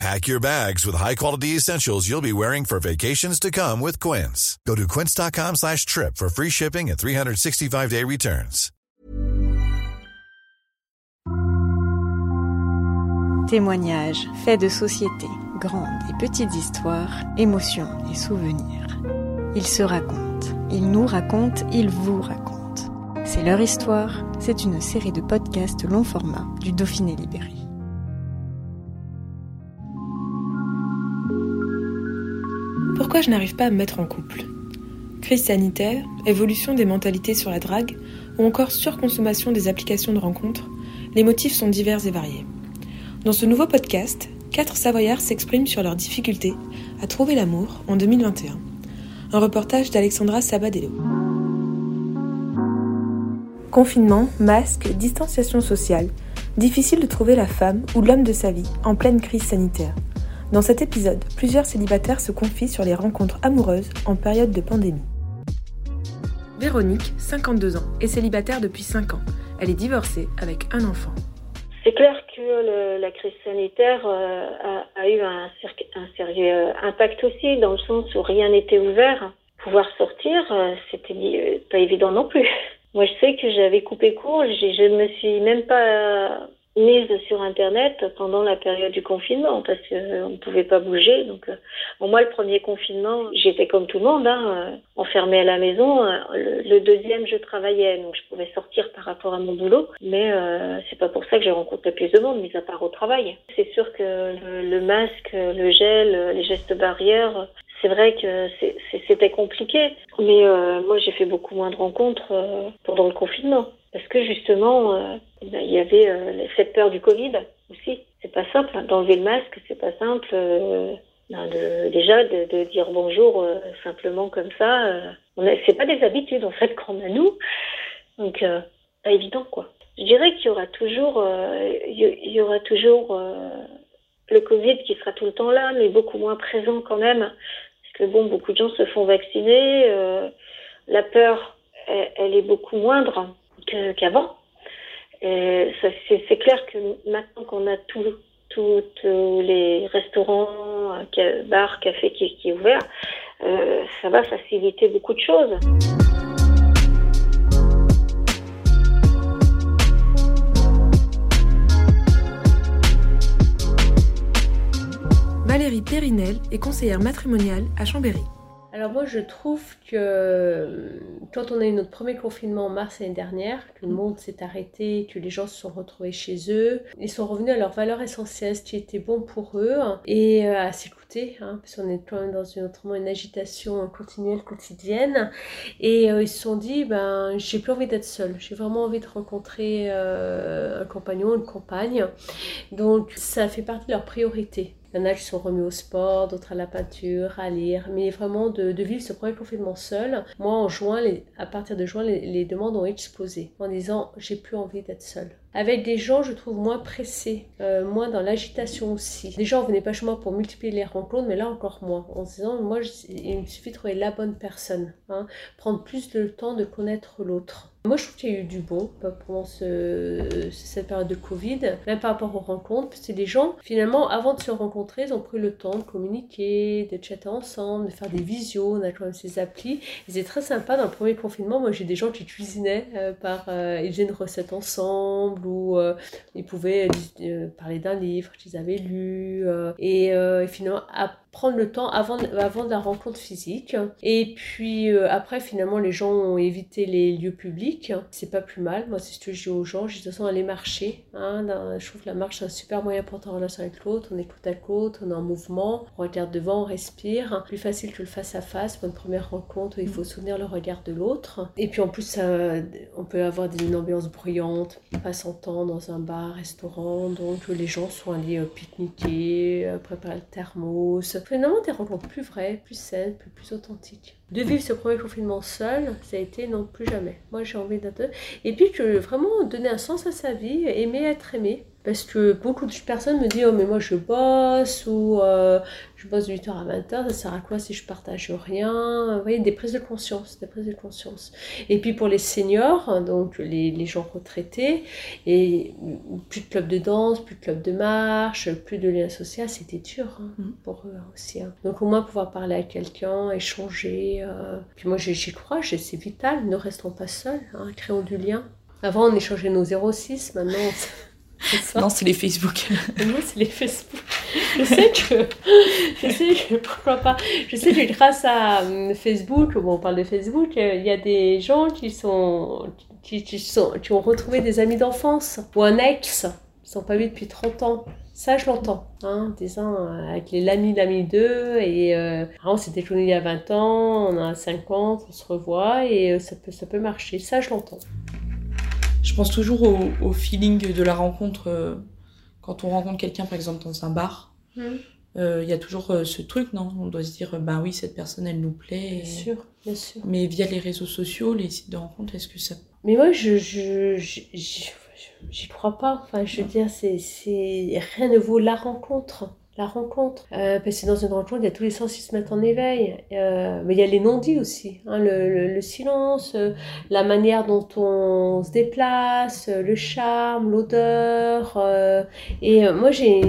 Pack your bags with high-quality essentials you'll be wearing for vacations to come with Quince. Go to quince.com slash trip for free shipping and 365-day returns. Témoignages, faits de société, grandes et petites histoires, émotions et souvenirs. Ils se racontent, ils nous racontent, ils vous racontent. C'est leur histoire, c'est une série de podcasts long format du Dauphiné Libéré. Pourquoi je n'arrive pas à me mettre en couple? Crise sanitaire, évolution des mentalités sur la drague, ou encore surconsommation des applications de rencontres, les motifs sont divers et variés. Dans ce nouveau podcast, quatre Savoyards s'expriment sur leurs difficultés à trouver l'amour en 2021. Un reportage d'Alexandra Sabadello. Confinement, masque, distanciation sociale, difficile de trouver la femme ou l'homme de sa vie en pleine crise sanitaire. Dans cet épisode, plusieurs célibataires se confient sur les rencontres amoureuses en période de pandémie. Véronique, 52 ans, est célibataire depuis 5 ans. Elle est divorcée avec un enfant. C'est clair que le, la crise sanitaire euh, a, a, eu un, un, sérieux euh, impact aussi, dans le sens où rien n'était ouvert. Pouvoir sortir, euh, c'était euh, pas évident non plus. Moi, je sais que j'avais coupé court, je ne me suis même pas mise sur Internet pendant la période du confinement parce qu'on euh, ne pouvait pas bouger. Donc, euh, moi, le premier confinement, j'étais comme tout le monde, hein, euh, enfermée à la maison. Le, deuxième, je travaillais, donc je pouvais sortir par rapport à mon boulot. Mais c'est pas pour ça que j'ai rencontré plus de monde, mis à part au travail. C'est sûr que le, masque, le gel, les gestes barrières, c'est vrai que c'était compliqué. Mais euh, moi, j'ai fait beaucoup moins de rencontres pendant le confinement. Parce que justement, euh, il y avait euh, cette peur du Covid aussi. C'est pas simple hein, d'enlever le masque, c'est pas simple. Euh, de, déjà de, dire bonjour simplement comme ça. Euh, c'est pas des habitudes en fait qu'on a nous, donc pas évident quoi. Je dirais qu'il y aura toujours, le Covid qui sera tout le temps là, mais beaucoup moins présent quand même, parce que bon, beaucoup de gens se font vacciner, la peur, elle est beaucoup moindre qu'avant. c'est clair que maintenant qu'on a tous les restaurants, bars, cafés qui, qui est ouvert, euh, ça va faciliter beaucoup de choses. Valérie Périnel est conseillère matrimoniale à Chambéry. Alors moi je trouve que quand on a eu notre premier confinement en mars l'année dernière, que le monde s'est arrêté, que les gens se sont retrouvés chez eux, ils sont revenus à leurs valeurs essentielles, ce qui était bon pour eux, et à s'écouter, hein, parce qu'on est quand même dans une, autrement une agitation continuelle, quotidienne, et euh, ils se sont dit, ben j'ai plus envie d'être seule, j'ai vraiment envie de rencontrer euh, un compagnon, une compagne, donc ça fait partie de leurs priorités. Il y en a qui sont remis au sport, d'autres à la peinture, à lire, mais vraiment de, de, vivre ce premier confinement seul. Moi, en juin, les, à partir de juin, les, demandes ont explosé en disant j'ai plus envie d'être seule avec des gens, je trouve, moins pressés, euh, moins dans l'agitation aussi. Les gens venaient pas chez moi pour multiplier les rencontres, mais là encore moins, en disant, moi, il me suffit de trouver la bonne personne, hein, prendre plus de temps de connaître l'autre. Moi, je trouve qu'il y a eu du bon pendant ce, cette période de Covid, même par rapport aux rencontres, c'est des gens, finalement, avant de se rencontrer, ils ont pris le temps de communiquer, de chatter ensemble, de faire des visios, on a quand même ces applis. C'était très sympa dans le premier confinement. Moi, j'ai des gens qui cuisinaient euh, par, euh, ils faisaient une recette ensemble où euh, ils pouvaient parler d'un livre qu'ils avaient lu et, finalement prendre le temps avant, avant de la rencontre physique. Et puis euh, après, finalement, les gens ont évité les lieux publics. C'est pas plus mal. Moi, c'est ce que je dis aux gens. Je de toute façon, aller marcher. Hein, je trouve que la marche, c'est un super moyen pour être en relation avec l'autre. On est côte à côte, on est en mouvement, on regarde devant, on respire. Plus facile que le face à face pour une première rencontre, il faut soutenir le regard de l'autre. Et puis en plus, on peut avoir une ambiance bruyante, pas s'entendre dans un bar, restaurant. Donc les gens sont allés pique-niquer, préparer le thermos, finalement des rencontres plus vraies, plus saines, plus, plus authentiques. De vivre ce premier confinement seul, ça a été non plus jamais. Moi j'ai envie d'être... Et puis que vraiment donner un sens à sa vie, aimer être aimé. Parce que beaucoup de personnes me disent Oh, mais moi je bosse ou euh, je bosse de 8h à 20h, ça sert à quoi si je partage rien? Vous voyez, des prises de conscience, des prises de conscience. Et puis pour les seniors, donc les, les gens retraités, et plus de club de danse, plus de club de marche, plus de lien social, c'était dur hein, mm. pour eux aussi. Hein. Donc au moins pouvoir parler à quelqu'un, échanger. Euh. Puis moi j'y crois, c'est vital, ne restons pas seuls, hein, créons du lien. Avant on échangeait nos 06, maintenant. Non, c'est les Facebook. non, c'est les Facebook. Je sais que, je sais que, pourquoi pas, je sais que grâce à hum, Facebook, bon, on parle de Facebook, euh, il y a des gens qui sont, qui, qui sont, qui ont retrouvé des amis d'enfance ou un ex, ils sont pas vus depuis 30 ans. Ça, je l'entends, hein, disant euh, avec les l'ami l'ami 2 et euh, on s'était connus il y a 20 ans, on a 50, on se revoit et euh, ça peut, ça peut marcher. Ça, je l'entends. Je pense toujours au, feeling de la rencontre euh, quand on rencontre quelqu'un, par exemple, dans un bar. Mmh. Euh, il y a toujours euh, ce truc, non? On doit se dire, bah oui, cette personne, elle nous plaît. Bien sûr, bien sûr. Mais via les réseaux sociaux, les sites de rencontre, est-ce que ça. Mais moi, je. je, J'y crois pas. Enfin, je veux dire, c'est, rien ne vaut la rencontre la rencontre. Euh, parce que dans une rencontre, il y a tous les sens qui se mettent en éveil. Euh, mais il y a les non-dits aussi. Hein, le, le, silence, euh, la manière dont on se déplace, le charme, l'odeur. et moi, j'ai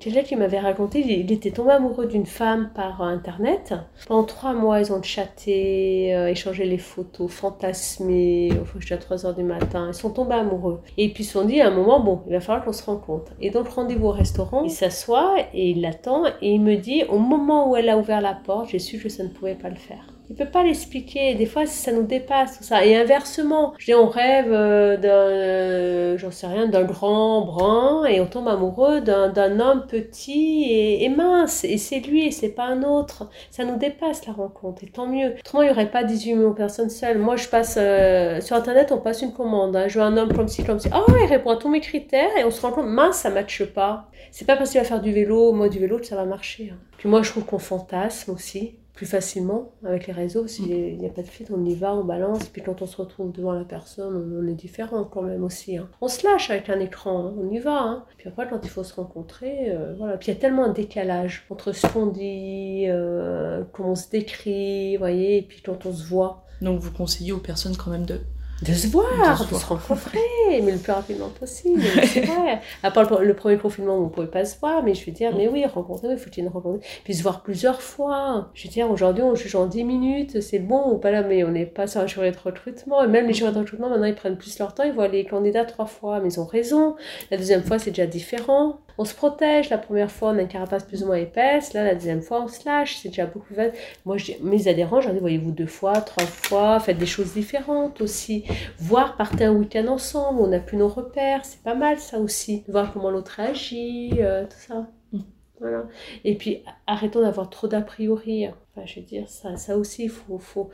quelqu'un qui m'avait raconté, il, était tombé amoureux d'une femme par Internet. Pendant trois mois, ils ont chatté, échangé les photos, fantasmé, au faut que je à 3 heures du matin. Ils sont tombés amoureux. Et puis ils se sont dit à un moment, bon, il va falloir qu'on se rencontre. Et donc, rendez-vous au restaurant, ils s'assoient et il l'attend et il me dit au moment où elle a ouvert la porte, j'ai su que ça ne pouvait pas le faire. Il peut pas l'expliquer. Des fois, ça nous dépasse tout ça. Et inversement, je dis, on rêve euh, d'un, euh, j'en sais rien, d'un grand brun et on tombe amoureux d'un, homme petit et, mince. Et c'est lui et c'est pas un autre. Ça nous dépasse la rencontre. Et tant mieux. Autrement, il y aurait pas 18 millions de personnes seules. Moi, je passe euh, sur Internet, on passe une commande. Hein. Je veux un homme comme ci, comme ci. Oh, il répond à tous mes critères et on se rend compte, mince, ça matche pas. C'est pas parce qu'il va faire du vélo, moi du vélo, que ça va marcher. Hein. Puis moi, je trouve qu'on fantasme aussi plus facilement avec les réseaux. S'il n'y a pas de fil, on y va, on balance. Puis quand on se retrouve devant la personne, on, est différent quand même aussi. Hein. On se lâche avec un écran, hein. on y va. Hein. Puis après, quand il faut se rencontrer, euh, voilà. Puis il y a tellement un décalage entre ce qu'on dit, euh, comment on se décrit, voyez, et puis quand on se voit. Donc vous conseillez aux personnes quand même de de se voir, de se, rencontrer, mais le plus rapidement possible. C'est vrai. À part le, premier confinement, on ne pouvait pas se voir, mais je veux dire, mais oui, rencontrer, il faut qu'il y ait une rencontre. Puis se voir plusieurs fois. Je veux dire, aujourd'hui, on juge en 10 minutes, c'est bon ou pas là, mais on n'est pas sur un jury de recrutement. Et même les jurys de recrutement, maintenant, ils prennent plus leur temps, ils voient les candidats trois fois, mais ils ont raison. La deuxième fois, c'est déjà différent on se protège. La première fois, on a une carapace plus ou moins épaisse. Là, la deuxième fois, on se lâche. C'est déjà beaucoup plus facile. Moi, je dis, mes adhérents, j'en dis, voyez-vous deux fois, trois fois, faites des choses différentes aussi. Voir, partez un week-end ensemble, on n'a plus nos repères. C'est pas mal, ça aussi. Voir comment l'autre agit, euh, tout ça. Mm. Voilà. Et puis, arrêtons d'avoir trop d'a priori. Enfin, je veux dire, ça, ça aussi, il faut, faut...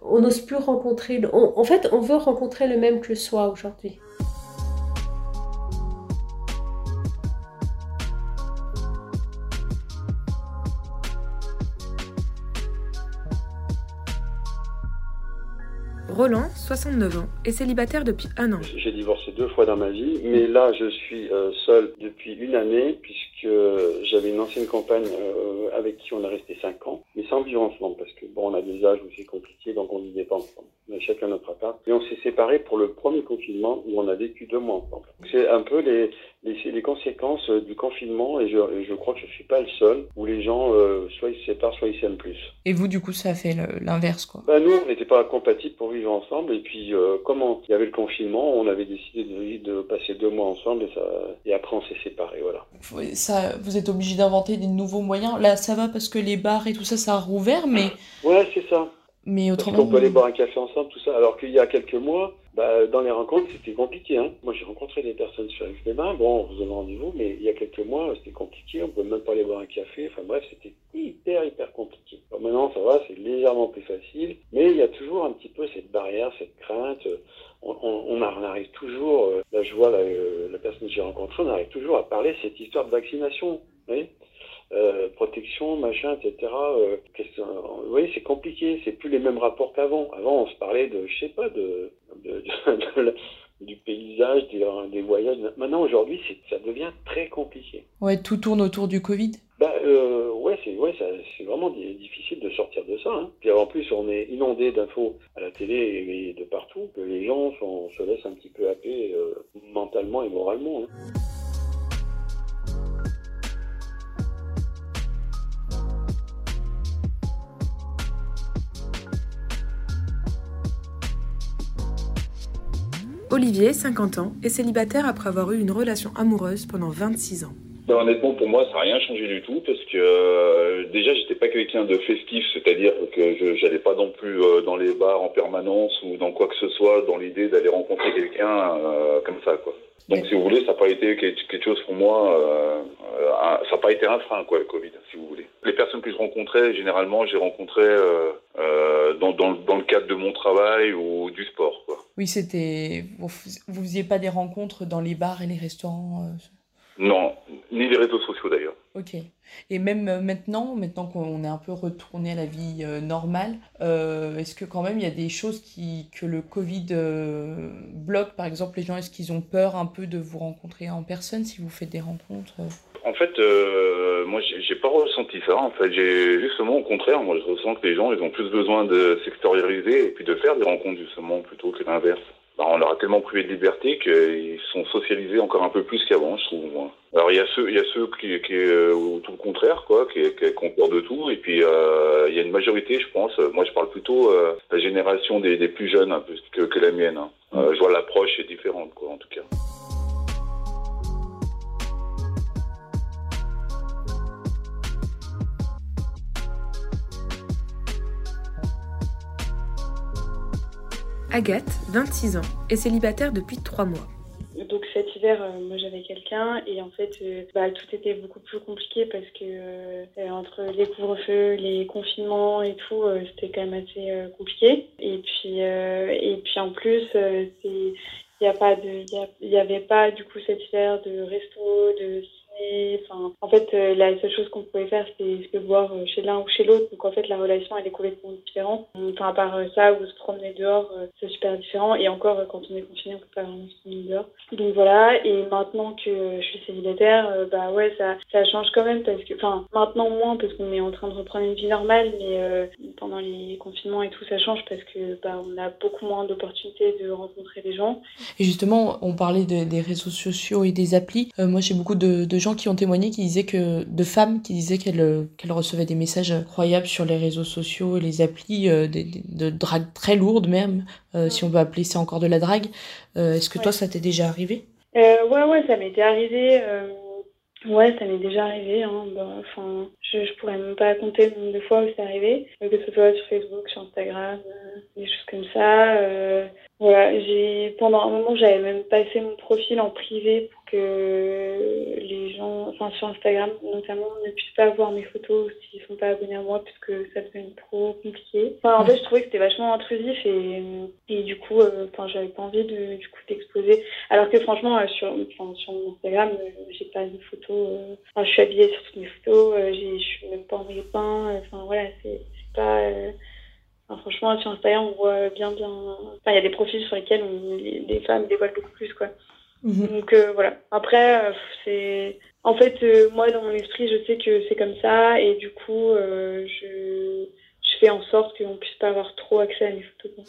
On n'ose plus rencontrer... en fait, on veut rencontrer le même que soi aujourd'hui. Roland, 69 ans, est célibataire depuis un an. J'ai divorcé deux fois dans ma vie, mais là je suis euh, seul depuis une année j'avais une ancienne compagne euh, avec qui on a resté cinq ans, mais sans vivre ensemble parce que bon on a des âges où c'est compliqué donc on vivait pas ensemble. On a chacun notre appart et on s'est séparés pour le premier confinement où on a vécu deux mois ensemble. C'est un peu les, les, les, conséquences du confinement et je, je, crois que je suis pas le seul où les gens euh, soit ils se séparent soit ils s'aiment plus. Et vous du coup ça a fait l'inverse quoi bah, Nous on n'était pas compatibles pour vivre ensemble et puis euh, comment il y avait le confinement on avait décidé de, de, passer deux mois ensemble et, ça, et après on s'est séparés voilà. Vous êtes obligé d'inventer des nouveaux moyens. Là ça va parce que les bars et tout ça ça a rouvert mais... Ouais c'est ça. Mais autrement... Parce qu'on peut aller boire un café ensemble tout ça alors qu'il y a quelques mois bah, dans les rencontres, c'était compliqué. Hein. Moi, j'ai rencontré des personnes sur les Bon, on vous donne rendez-vous, mais il y a quelques mois, c'était compliqué. On ne pouvait même pas aller boire un café. Enfin bref, c'était hyper, hyper compliqué. maintenant, ça va, c'est légèrement plus facile. Mais il y a toujours un petit peu cette barrière, cette crainte. On, on, arrive toujours, là je vois la, euh, la personne que j'ai rencontrée, on arrive toujours à parler de cette histoire de vaccination. Vous voyez? Euh, protection, machin, etc. Euh, vous voyez, c'est compliqué, c'est plus les mêmes rapports qu'avant. Avant, on se parlait de, je sais pas, de, du paysage, des, voyages. Maintenant, aujourd'hui, ça devient très compliqué. Ouais, tout tourne autour du Covid? Bah, euh, ouais, c'est ouais, c'est vraiment difficile de sortir de ça. Hein. Puis en plus, on est inondé d'infos à la télé et, de partout que les gens sont, se laissent un petit peu happer euh, mentalement et moralement. Hein. Olivier, 50 ans, est célibataire après avoir eu une relation amoureuse pendant 26 ans. Ben, honnêtement, pour moi, ça n'a rien changé du tout parce que euh, déjà, j'étais pas quelqu'un de festif, c'est-à-dire que je n'allais pas non plus euh, dans les bars en permanence ou dans quoi que ce soit dans l'idée d'aller rencontrer quelqu'un euh, comme ça. Donc, si vous voulez, ça n'a pas été quelque chose pour moi. Euh, ça n'a pas été un frein, quoi, le Covid, si vous voulez. Les personnes que je rencontrais, généralement, j'ai rencontré dans, dans, le cadre de mon travail ou du sport. Oui, c'était. Vous, vous faisiez pas des rencontres dans les bars et les restaurants euh, Non, ni les réseaux sociaux d'ailleurs. Ok. Et même euh, maintenant, maintenant qu'on est un peu retourné à la vie euh, normale, est-ce que quand même il y a des choses qui, que le Covid bloque? Par exemple, les gens, est-ce qu'ils ont peur un peu de vous rencontrer en personne si vous faites des rencontres En fait, moi, j'ai pas ressenti ça. En fait, j'ai justement au contraire, moi, je ressens que les gens, ils ont plus besoin de s'extérioriser et puis de faire des rencontres justement plutôt que l'inverse. Bah, on leur a tellement privé de liberté qu'ils sont socialisés encore un peu plus qu'avant, je trouve. Alors il y a ceux, il y a ceux qui, qui euh, tout le contraire, quoi, qui, qui, ont peur de tout, et puis euh, il y a une majorité, je pense. Moi, je parle plutôt euh, la génération des, des, plus jeunes, un peu que, que la mienne. Hein. Euh, je vois l'approche est différente, quoi, en tout cas. Agathe, 26 ans, est célibataire depuis 3 mois. Donc cet hiver, euh, moi j'avais quelqu'un et en fait, euh, bah, tout était beaucoup plus compliqué parce que euh, entre les couvre-feux, les confinements et tout, c'était quand même assez compliqué. Et puis, et puis en plus, il n'y a pas avait pas du coup cet hiver de resto, de En fait, euh, la seule chose qu'on pouvait faire, c'était se boire euh, chez l'un ou chez l'autre. Donc, en fait, la relation, elle est complètement différente. Enfin, à part euh, ça, ou se promener dehors, c'est super différent. Et encore, quand on est confiné, on peut pas vraiment se promener dehors. Donc, voilà. Et maintenant que je suis célibataire, bah ouais, ça, ça change quand même parce que, enfin, maintenant moins parce qu'on est en train de reprendre une vie normale, mais pendant les confinements et tout, ça change parce que, bah, on a beaucoup moins d'opportunités de rencontrer des gens. Et justement, on parlait des réseaux sociaux et des applis. moi, j'ai beaucoup de, de gens qui ont témoigné qui disaient que de femmes qui disaient qu'elles euh, qu'elles recevaient des messages incroyables sur les réseaux sociaux et les applis euh, de, de, drague très lourdes même euh, si on veut appeler ça encore de la drague est-ce que toi ça t'est déjà arrivé? Ouais ouais ça m'était arrivé Ouais, ça m'est déjà arrivé. Hein. Bah, enfin, je, je pourrais même pas compter le nombre de fois où c'est arrivé, que ce soit sur Facebook, sur Instagram, des choses comme ça. Euh, voilà, j'ai pendant un moment j'avais même passé mon profil en privé pour que les gens, enfin sur Instagram notamment, ne puissent pas voir mes photos s'ils sont pas abonnés à moi parce que ça devenait trop compliqué. Enfin, en fait, je trouvais que c'était vachement intrusif et, et du coup, euh, enfin, j'avais pas envie de du coup d'exposer. Alors que franchement, euh, sur, enfin, sur mon Instagram, euh, j'ai pas de photos. Enfin, je suis habillée sur toutes mes photos, je suis même pas en maillot Enfin voilà, c'est pas franchement, sur Instagram, on voit bien, bien. Enfin, il y a des profils sur lesquels les, femmes dévoilent beaucoup plus, quoi. Mhm. Donc euh, voilà. Après, euh, c'est. En fait, euh, moi, dans mon esprit, je sais que c'est comme ça, et du coup, je... je fais en sorte qu'on puisse pas avoir trop accès à mes photos.